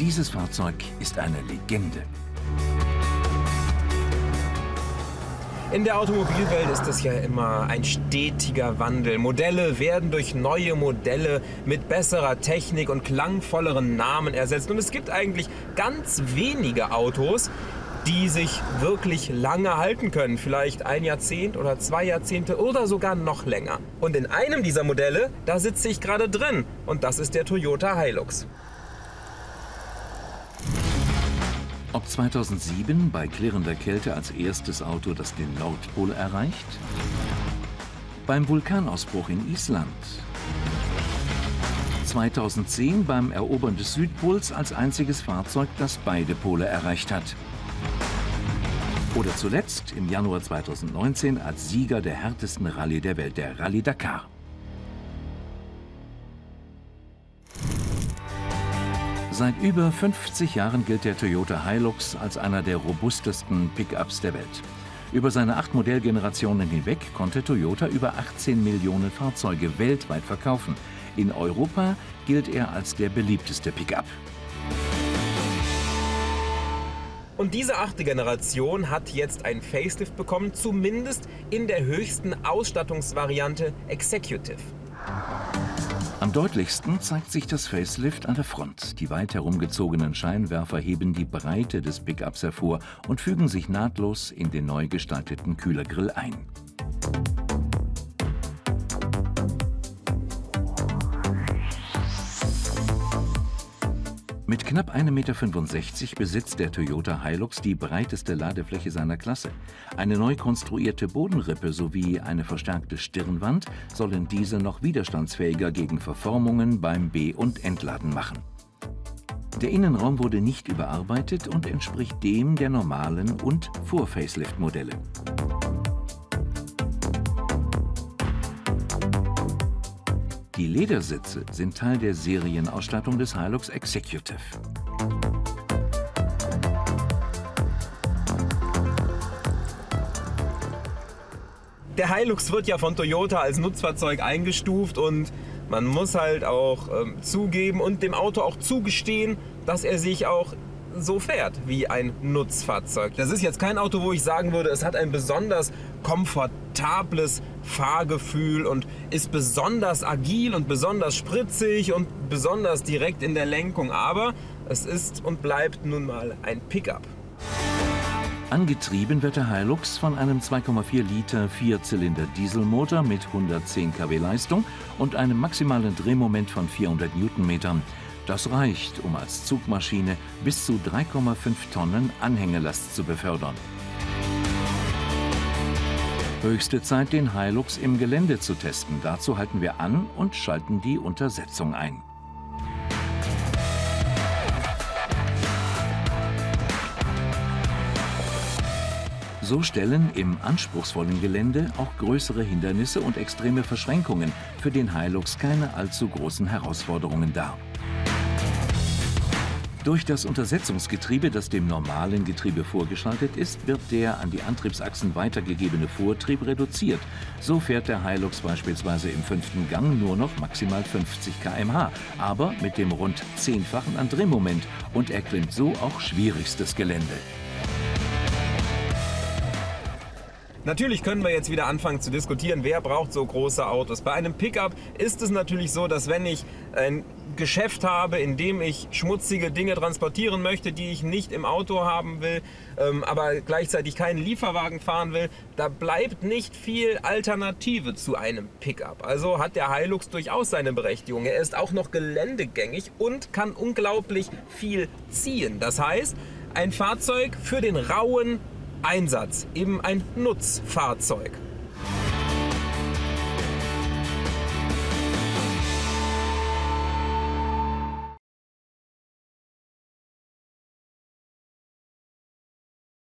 Dieses Fahrzeug ist eine Legende. In der Automobilwelt ist es ja immer ein stetiger Wandel. Modelle werden durch neue Modelle mit besserer Technik und klangvolleren Namen ersetzt. Und es gibt eigentlich ganz wenige Autos, die sich wirklich lange halten können. Vielleicht ein Jahrzehnt oder zwei Jahrzehnte oder sogar noch länger. Und in einem dieser Modelle, da sitze ich gerade drin. Und das ist der Toyota Hilux. Ob 2007 bei klirrender Kälte als erstes Auto das den Nordpol erreicht? Beim Vulkanausbruch in Island? 2010 beim Erobern des Südpols als einziges Fahrzeug, das beide Pole erreicht hat? Oder zuletzt im Januar 2019 als Sieger der härtesten Rallye der Welt, der Rallye Dakar? Seit über 50 Jahren gilt der Toyota Hilux als einer der robustesten Pickups der Welt. Über seine acht Modellgenerationen hinweg konnte Toyota über 18 Millionen Fahrzeuge weltweit verkaufen. In Europa gilt er als der beliebteste Pickup. Und diese achte Generation hat jetzt ein Facelift bekommen, zumindest in der höchsten Ausstattungsvariante Executive. Am deutlichsten zeigt sich das Facelift an der Front. Die weit herumgezogenen Scheinwerfer heben die Breite des Pickups hervor und fügen sich nahtlos in den neu gestalteten Kühlergrill ein. Mit knapp 1,65 Meter besitzt der Toyota Hilux die breiteste Ladefläche seiner Klasse. Eine neu konstruierte Bodenrippe sowie eine verstärkte Stirnwand sollen diese noch widerstandsfähiger gegen Verformungen beim Be- und Entladen machen. Der Innenraum wurde nicht überarbeitet und entspricht dem der normalen und Vor-Facelift-Modelle. Die Ledersitze sind Teil der Serienausstattung des Hilux Executive. Der Hilux wird ja von Toyota als Nutzfahrzeug eingestuft und man muss halt auch ähm, zugeben und dem Auto auch zugestehen, dass er sich auch so fährt wie ein Nutzfahrzeug. Das ist jetzt kein Auto, wo ich sagen würde, es hat ein besonders komfortables Fahrgefühl und ist besonders agil und besonders spritzig und besonders direkt in der Lenkung. Aber es ist und bleibt nun mal ein Pickup. Angetrieben wird der Hilux von einem 2,4 Liter Vierzylinder Dieselmotor mit 110 kW Leistung und einem maximalen Drehmoment von 400 Newtonmetern. Das reicht, um als Zugmaschine bis zu 3,5 Tonnen Anhängelast zu befördern. Höchste Zeit, den Hilux im Gelände zu testen. Dazu halten wir an und schalten die Untersetzung ein. So stellen im anspruchsvollen Gelände auch größere Hindernisse und extreme Verschränkungen für den Hilux keine allzu großen Herausforderungen dar. Durch das Untersetzungsgetriebe, das dem normalen Getriebe vorgeschaltet ist, wird der an die Antriebsachsen weitergegebene Vortrieb reduziert. So fährt der Hilux beispielsweise im fünften Gang nur noch maximal 50 km/h, aber mit dem rund zehnfachen an Drehmoment und erklimmt so auch schwierigstes Gelände. Natürlich können wir jetzt wieder anfangen zu diskutieren, wer braucht so große Autos. Bei einem Pickup ist es natürlich so, dass wenn ich ein Geschäft habe, in dem ich schmutzige Dinge transportieren möchte, die ich nicht im Auto haben will, ähm, aber gleichzeitig keinen Lieferwagen fahren will, da bleibt nicht viel Alternative zu einem Pickup. Also hat der Hilux durchaus seine Berechtigung. Er ist auch noch geländegängig und kann unglaublich viel ziehen. Das heißt, ein Fahrzeug für den rauen Einsatz, eben ein Nutzfahrzeug.